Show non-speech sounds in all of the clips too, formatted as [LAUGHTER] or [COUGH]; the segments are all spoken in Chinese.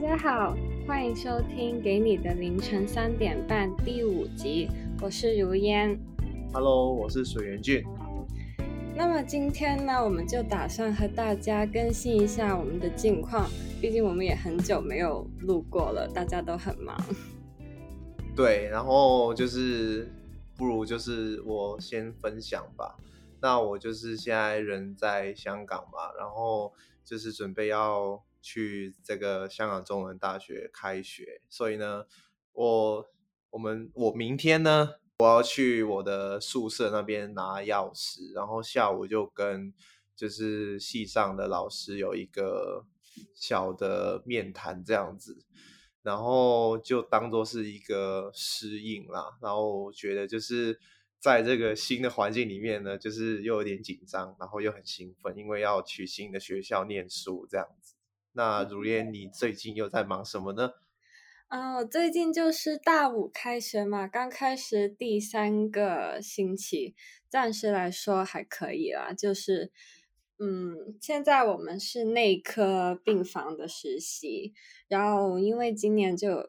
家好，欢迎收听《给你的凌晨三点半》第五集，我是如烟。Hello，我是水源俊。那么今天呢，我们就打算和大家更新一下我们的近况，毕竟我们也很久没有录过了，大家都很忙。对，然后就是不如就是我先分享吧。那我就是现在人在香港嘛，然后就是准备要去这个香港中文大学开学，所以呢，我我们我明天呢，我要去我的宿舍那边拿钥匙，然后下午就跟就是系上的老师有一个小的面谈这样子。然后就当做是一个适应啦，然后我觉得就是在这个新的环境里面呢，就是又有点紧张，然后又很兴奋，因为要去新的学校念书这样子。那如烟，你最近又在忙什么呢？啊、我最近就是大五开学嘛，刚开始第三个星期，暂时来说还可以啦。就是，嗯，现在我们是内科病房的实习，然后因为今年就有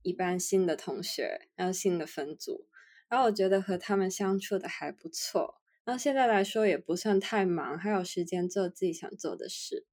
一班新的同学，然后新的分组，然后我觉得和他们相处的还不错。然后现在来说也不算太忙，还有时间做自己想做的事。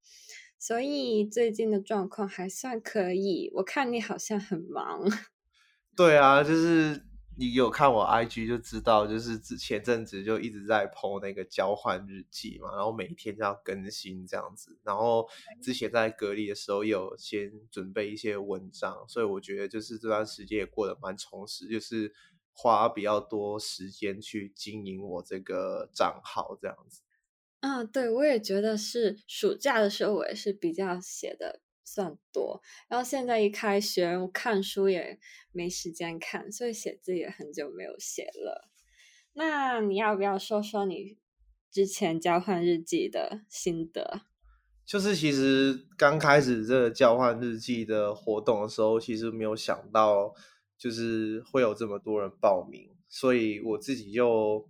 所以最近的状况还算可以。我看你好像很忙，[LAUGHS] 对啊，就是你有看我 IG 就知道，就是之前阵子就一直在 PO 那个交换日记嘛，然后每天都要更新这样子。然后之前在隔离的时候有先准备一些文章，所以我觉得就是这段时间也过得蛮充实，就是花比较多时间去经营我这个账号这样子。啊，对，我也觉得是暑假的时候，我也是比较写的算多，然后现在一开学，我看书也没时间看，所以写字也很久没有写了。那你要不要说说你之前交换日记的心得？就是其实刚开始这个交换日记的活动的时候，其实没有想到就是会有这么多人报名，所以我自己就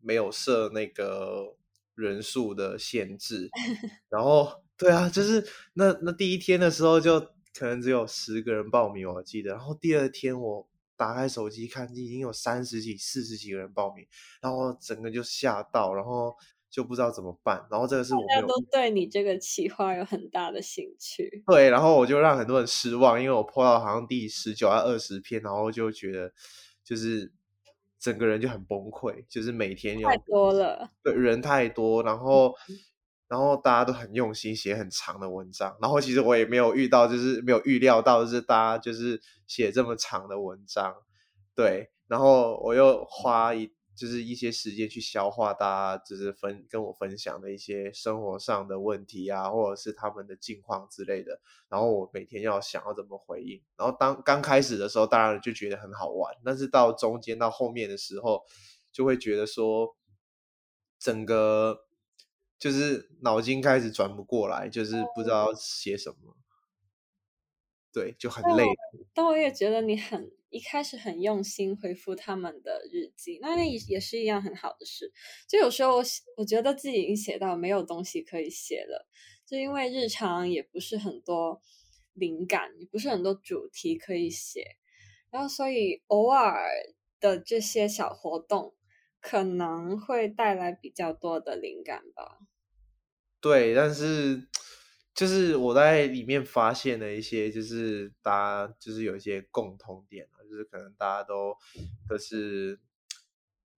没有设那个人数的限制。[LAUGHS] 然后，对啊，就是那那第一天的时候，就可能只有十个人报名，我记得。然后第二天我打开手机看，已经有三十几、四十几个人报名，然后整个就吓到，然后就不知道怎么办。然后这个是我家都对你这个企划有很大的兴趣。对，然后我就让很多人失望，因为我破到好像第十九还二十篇，然后就觉得就是整个人就很崩溃，就是每天要太多了，对人太多，然后然后大家都很用心写很长的文章，然后其实我也没有遇到，就是没有预料到，就是大家就是写这么长的文章，对，然后我又花一就是一些时间去消化大家就是分跟我分享的一些生活上的问题啊，或者是他们的近况之类的，然后我每天要想要怎么回应，然后当刚开始的时候，当然就觉得很好玩，但是到中间到后面的时候，就会觉得说整个就是脑筋开始转不过来，就是不知道写什么，对，就很累。但我也觉得你很一开始很用心回复他们的日记，那也是一样很好的事。就有时候我我觉得自己已经写到没有东西可以写了，就因为日常也不是很多灵感，也不是很多主题可以写，然后所以偶尔的这些小活动可能会带来比较多的灵感吧。对，但是就是我在里面发现了一些，就是大家就是有一些共同点啊，就是可能大家都都是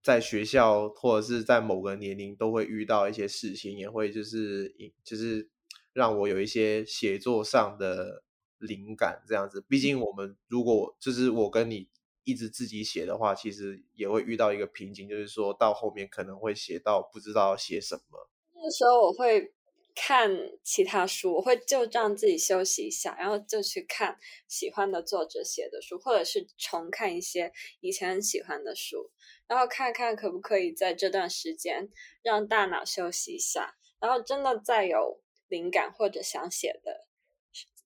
在学校或者是在某个年龄都会遇到一些事情，也会就是就是让我有一些写作上的灵感这样子。毕竟我们如果就是我跟你一直自己写的话，其实也会遇到一个瓶颈，就是说到后面可能会写到不知道写什么。那个时候我会看其他书，我会就让自己休息一下，然后就去看喜欢的作者写的书，或者是重看一些以前很喜欢的书，然后看看可不可以在这段时间让大脑休息一下，然后真的再有灵感或者想写的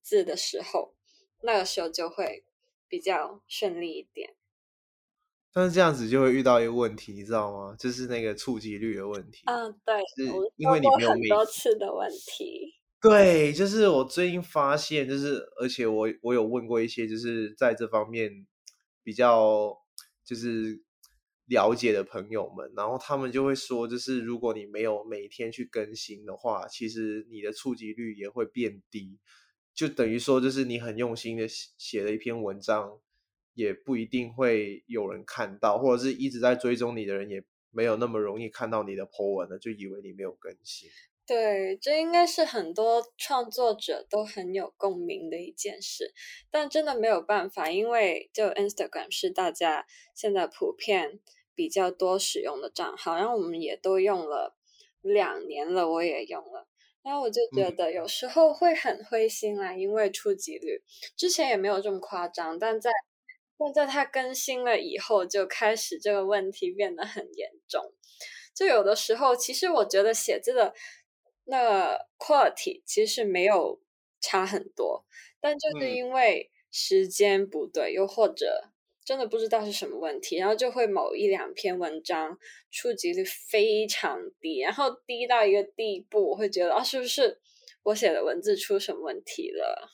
字的时候，那个时候就会比较顺利一点。但是这样子就会遇到一个问题，你知道吗？就是那个触及率的问题。嗯，对，是因为你没有很多次的问题。对，就是我最近发现，就是而且我我有问过一些，就是在这方面比较就是了解的朋友们，然后他们就会说，就是如果你没有每天去更新的话，其实你的触及率也会变低，就等于说，就是你很用心的写写了一篇文章，也不一定会有人看到，或者是一直在追踪你的人，也没有那么容易看到你的 po 文了，就以为你没有更新。对，这应该是很多创作者都很有共鸣的一件事，但真的没有办法，因为就 Instagram 是大家现在普遍比较多使用的账号，然后我们也都用了两年了，我也用了，然后我就觉得有时候会很灰心啦，因为触及率之前也没有这么夸张，但在但在它更新了以后，就开始这个问题变得很严重，就有的时候，其实我觉得写字的。那个 quality 其实没有差很多，但就是因为时间不对，又或者真的不知道是什么问题，然后就会某一两篇文章触及率非常低，然后低到一个地步，我会觉得啊，是不是我写的文字出什么问题了？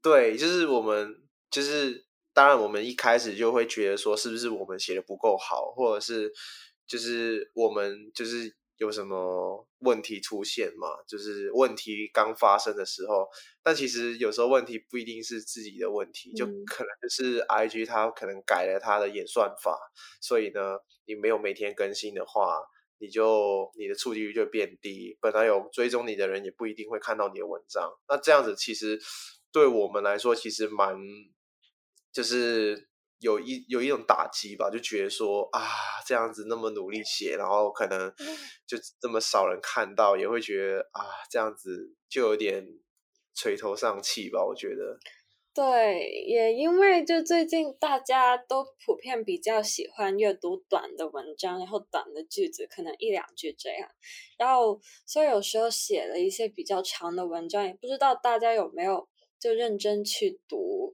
对，就是我们就是当然，我们一开始就会觉得说，是不是我们写的不够好，或者是就是我们就是。有什么问题出现嘛？就是问题刚发生的时候，但其实有时候问题不一定是自己的问题，就可能就是 I G 它可能改了它的演算法，所以呢，你没有每天更新的话，你就你的触及率就变低，本来有追踪你的人也不一定会看到你的文章。那这样子其实对我们来说，其实蛮就是。有一有一种打击吧，就觉得说啊，这样子那么努力写，然后可能就这么少人看到，也会觉得啊，这样子就有点垂头丧气吧。我觉得，对，也因为就最近大家都普遍比较喜欢阅读短的文章，然后短的句子可能一两句这样，然后所以有时候写了一些比较长的文章，也不知道大家有没有就认真去读。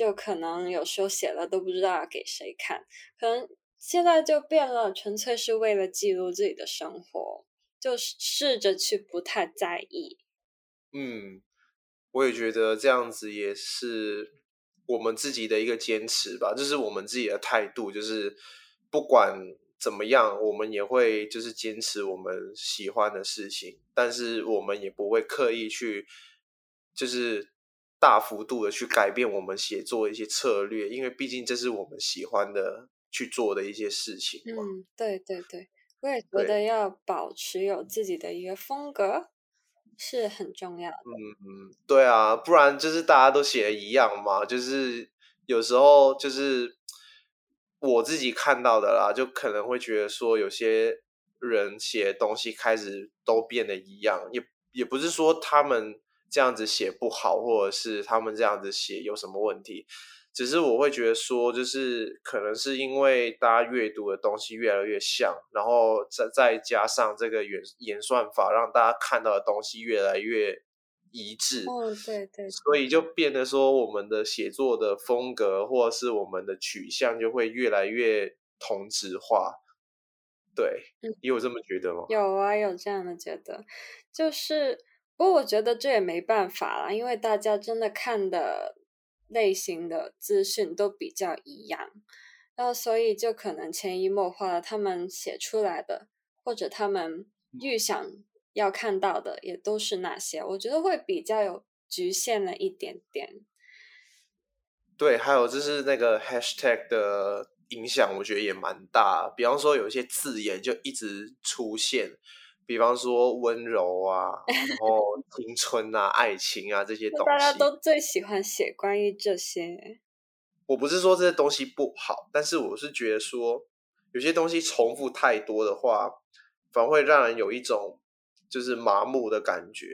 就可能有时候写了都不知道给谁看，可能现在就变了，纯粹是为了记录自己的生活，就试着去不太在意。嗯，我也觉得这样子也是我们自己的一个坚持吧，这是我们自己的态度，就是不管怎么样，我们也会就是坚持我们喜欢的事情，但是我们也不会刻意去就是。大幅度的去改变我们写作一些策略，因为毕竟这是我们喜欢的去做的一些事情嘛嗯，对对对，我也觉得要保持有自己的一个风格是很重要的。嗯嗯，对啊，不然就是大家都写的一样嘛，就是有时候就是我自己看到的啦，就可能会觉得说有些人写东西开始都变得一样，也也不是说他们。这样子写不好，或者是他们这样子写有什么问题？只是我会觉得说，就是可能是因为大家阅读的东西越来越像，然后再再加上这个演演算法，让大家看到的东西越来越一致。哦，对对。所以就变得说，我们的写作的风格，或者是我们的取向，就会越来越同质化。对，你有这么觉得吗？有啊，有这样的觉得，就是。不过我觉得这也没办法啦，因为大家真的看的类型的资讯都比较一样，然后所以就可能潜移默化的，他们写出来的或者他们预想要看到的也都是那些，我觉得会比较有局限了一点点。对，还有就是那个 hashtag 的影响，我觉得也蛮大。比方说有一些字眼就一直出现。比方说温柔啊，然后青春啊、爱情啊这些东西，大家都最喜欢写关于这些。我不是说这些东西不好，但是我是觉得说，有些东西重复太多的话，反而会让人有一种就是麻木的感觉。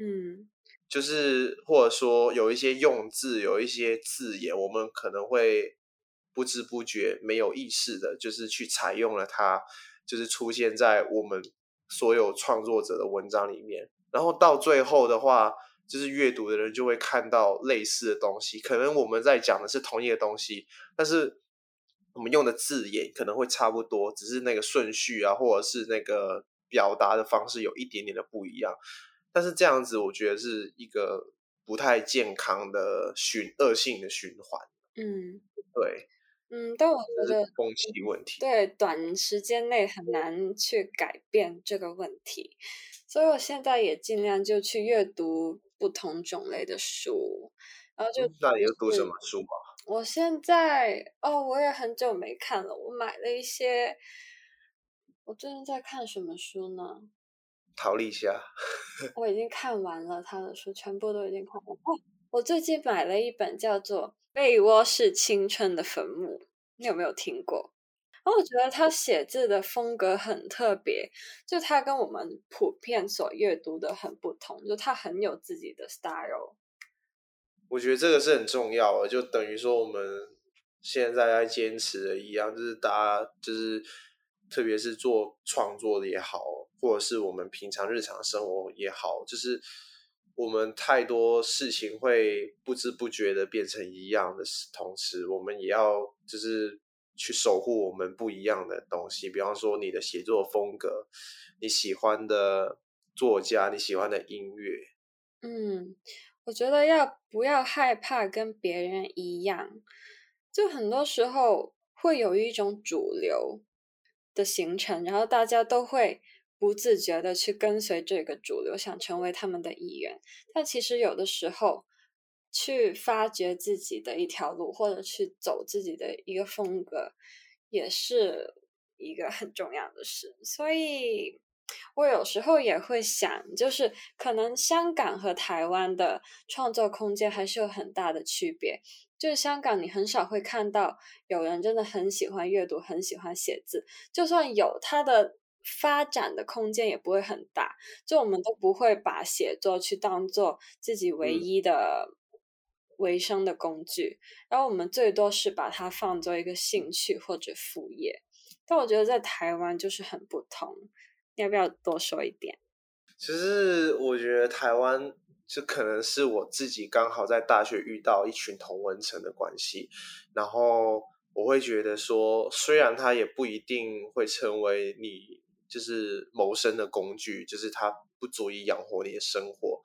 嗯，就是或者说有一些用字，有一些字眼，我们可能会不知不觉、没有意识的，就是去采用了它，就是出现在我们。所有创作者的文章里面，然后到最后的话，就是阅读的人就会看到类似的东西。可能我们在讲的是同一个东西，但是我们用的字眼可能会差不多，只是那个顺序啊，或者是那个表达的方式有一点点的不一样。但是这样子我觉得是一个不太健康的循恶性的循环。嗯，对，嗯，但我觉得风气问题，对短时间内很难去改变这个问题，所以我现在也尽量就去阅读不同种类的书，然后就那你又读什么书吗？我现在哦，我也很久没看了，我买了一些。我最近在看什么书呢？陶立夏，[LAUGHS] 我已经看完了他的书，全部都已经看完。哦，我最近买了一本叫做《被窝是青春的坟墓》，你有没有听过？然后我觉得他写字的风格很特别，就他跟我们普遍所阅读的很不同，就他很有自己的 style。我觉得这个是很重要的，就等于说我们现在在坚持的一样，就是大家就是。特别是做创作的也好，或者是我们平常日常生活也好，就是我们太多事情会不知不觉的变成一样的同时，我们也要就是去守护我们不一样的东西。比方说你的写作风格，你喜欢的作家，你喜欢的音乐。嗯，我觉得要不要害怕跟别人一样？就很多时候会有一种主流。的形成，然后大家都会不自觉的去跟随这个主流，想成为他们的一员。但其实有的时候，去发掘自己的一条路，或者去走自己的一个风格，也是一个很重要的事。所以我有时候也会想，就是可能香港和台湾的创作空间还是有很大的区别。就是香港，你很少会看到有人真的很喜欢阅读，很喜欢写字。就算有，他的发展的空间也不会很大。就我们都不会把写作去当做自己唯一的维生的工具，然后我们最多是把它放作一个兴趣或者副业。但我觉得在台湾就是很不同。你要不要多说一点？其实我觉得台湾。就可能是我自己刚好在大学遇到一群同文层的关系，然后我会觉得说，虽然它也不一定会成为你就是谋生的工具，就是它不足以养活你的生活，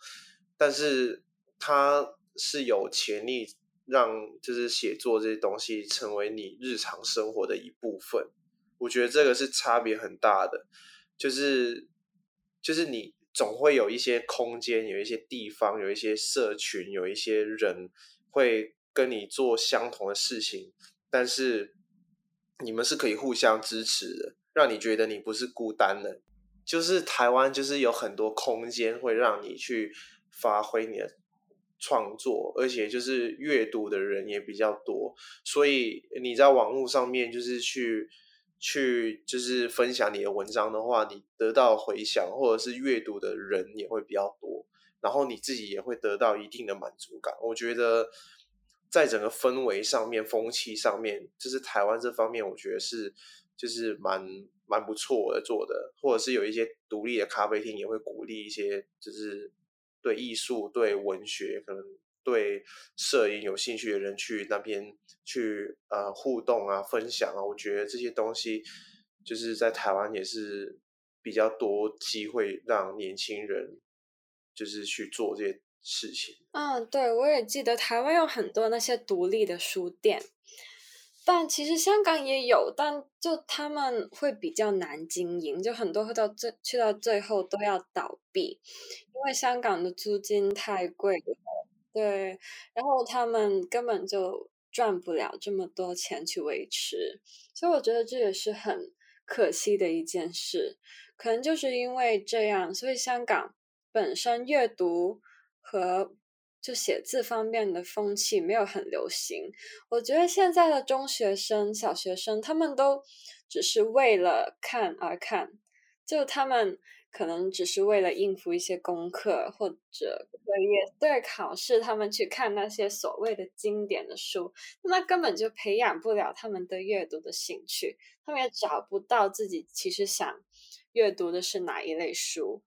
但是它是有潜力让就是写作这些东西成为你日常生活的一部分。我觉得这个是差别很大的，就是就是你。总会有一些空间，有一些地方，有一些社群，有一些人会跟你做相同的事情，但是你们是可以互相支持的，让你觉得你不是孤单的。就是台湾，就是有很多空间会让你去发挥你的创作，而且就是阅读的人也比较多，所以你在网络上面就是去。去就是分享你的文章的话，你得到回响或者是阅读的人也会比较多，然后你自己也会得到一定的满足感。我觉得在整个氛围上面、风气上面，就是台湾这方面，我觉得是就是蛮蛮不错的做的，或者是有一些独立的咖啡厅也会鼓励一些，就是对艺术、对文学可能。对摄影有兴趣的人去那边去呃互动啊分享啊，我觉得这些东西就是在台湾也是比较多机会让年轻人就是去做这些事情。嗯，对，我也记得台湾有很多那些独立的书店，但其实香港也有，但就他们会比较难经营，就很多会到最去到最后都要倒闭，因为香港的租金太贵了。对，然后他们根本就赚不了这么多钱去维持，所以我觉得这也是很可惜的一件事。可能就是因为这样，所以香港本身阅读和就写字方面的风气没有很流行。我觉得现在的中学生、小学生，他们都只是为了看而看，就他们。可能只是为了应付一些功课或者作业，对考试，他们去看那些所谓的经典的书，那根本就培养不了他们的阅读的兴趣，他们也找不到自己其实想阅读的是哪一类书。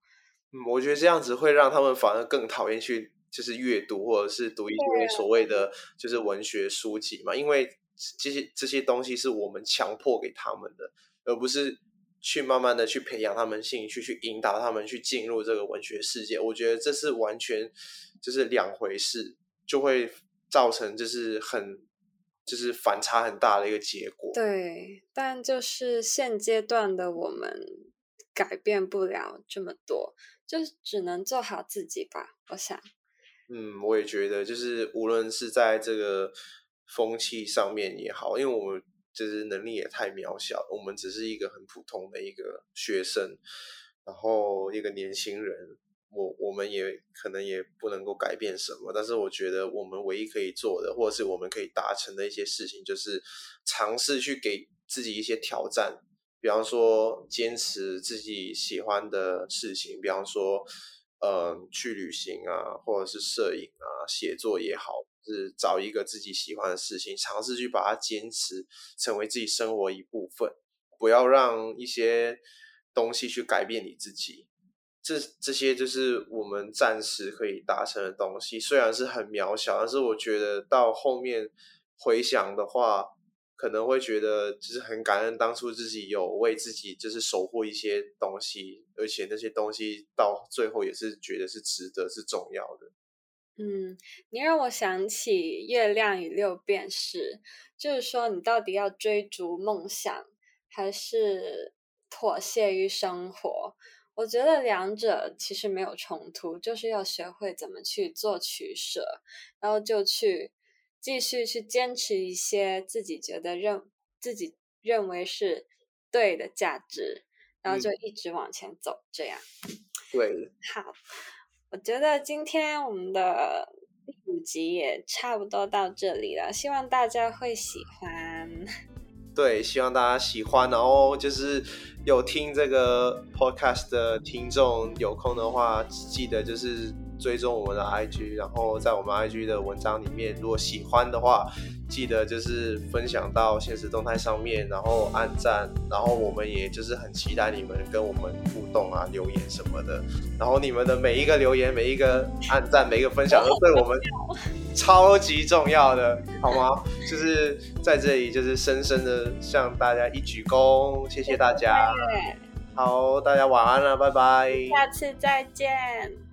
嗯，我觉得这样子会让他们反而更讨厌去就是阅读或者是读一些所谓的就是文学书籍嘛，因为这些这些东西是我们强迫给他们的，而不是。去慢慢的去培养他们兴趣，去引导他们去进入这个文学世界。我觉得这是完全就是两回事，就会造成就是很就是反差很大的一个结果。对，但就是现阶段的我们改变不了这么多，就只能做好自己吧。我想，嗯，我也觉得，就是无论是在这个风气上面也好，因为我们。就是能力也太渺小，我们只是一个很普通的一个学生，然后一个年轻人，我我们也可能也不能够改变什么，但是我觉得我们唯一可以做的，或者是我们可以达成的一些事情，就是尝试去给自己一些挑战，比方说坚持自己喜欢的事情，比方说，嗯，去旅行啊，或者是摄影啊，写作也好。是找一个自己喜欢的事情，尝试去把它坚持，成为自己生活一部分，不要让一些东西去改变你自己。这这些就是我们暂时可以达成的东西，虽然是很渺小，但是我觉得到后面回想的话，可能会觉得就是很感恩当初自己有为自己就是守护一些东西，而且那些东西到最后也是觉得是值得、是重要的。嗯，你让我想起《月亮与六便士》，就是说，你到底要追逐梦想，还是妥协于生活？我觉得两者其实没有冲突，就是要学会怎么去做取舍，然后就去继续去坚持一些自己觉得认自己认为是对的价值，然后就一直往前走，这样。对，[LAUGHS] 好。我觉得今天我们的第五集也差不多到这里了，希望大家会喜欢。[LAUGHS] 对，希望大家喜欢。然后就是有听这个 podcast 的听众，有空的话记得就是追踪我们的 IG，然后在我们 IG 的文章里面，如果喜欢的话。记得就是分享到现实动态上面，然后按赞，然后我们也就是很期待你们跟我们互动啊，留言什么的。然后你们的每一个留言、每一个按赞、每一个分享，都对我们 [LAUGHS] 超级重要的，好吗？就是在这里，就是深深的向大家一鞠躬，谢谢大家。好，大家晚安了，拜拜，下次再见。